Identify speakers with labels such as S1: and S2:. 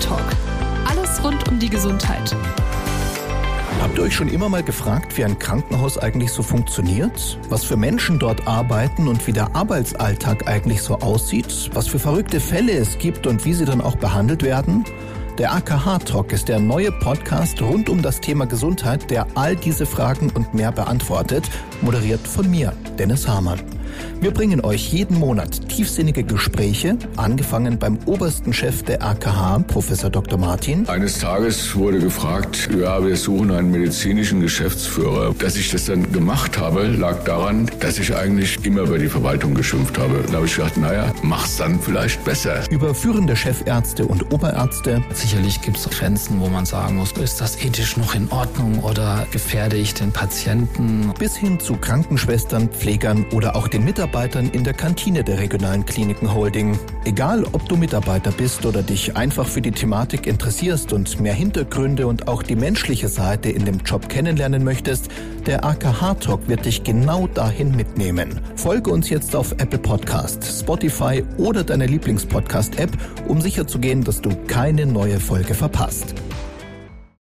S1: Talk. Alles rund um die Gesundheit.
S2: Habt ihr euch schon immer mal gefragt, wie ein Krankenhaus eigentlich so funktioniert? Was für Menschen dort arbeiten und wie der Arbeitsalltag eigentlich so aussieht? Was für verrückte Fälle es gibt und wie sie dann auch behandelt werden? Der AKH Talk ist der neue Podcast rund um das Thema Gesundheit, der all diese Fragen und mehr beantwortet, moderiert von mir, Dennis Hamann. Wir bringen euch jeden Monat tiefsinnige Gespräche, angefangen beim obersten Chef der AKH, Professor Dr. Martin.
S3: Eines Tages wurde gefragt, ja, wir suchen einen medizinischen Geschäftsführer. Dass ich das dann gemacht habe, lag daran, dass ich eigentlich immer über die Verwaltung geschimpft habe. Da habe ich gedacht, naja, mach's dann vielleicht besser.
S2: Über führende Chefärzte und Oberärzte.
S4: Sicherlich gibt es Grenzen, wo man sagen muss, ist das ethisch noch in Ordnung oder gefährde ich den Patienten?
S2: Bis hin zu Krankenschwestern, Pflegern oder auch den Mitarbeitern in der Kantine der regionalen Kliniken Holding. Egal, ob du Mitarbeiter bist oder dich einfach für die Thematik interessierst und mehr Hintergründe und auch die menschliche Seite in dem Job kennenlernen möchtest, der AKH Talk wird dich genau dahin mitnehmen. Folge uns jetzt auf Apple Podcast, Spotify oder deiner Lieblingspodcast-App, um sicherzugehen, dass du keine neue Folge verpasst.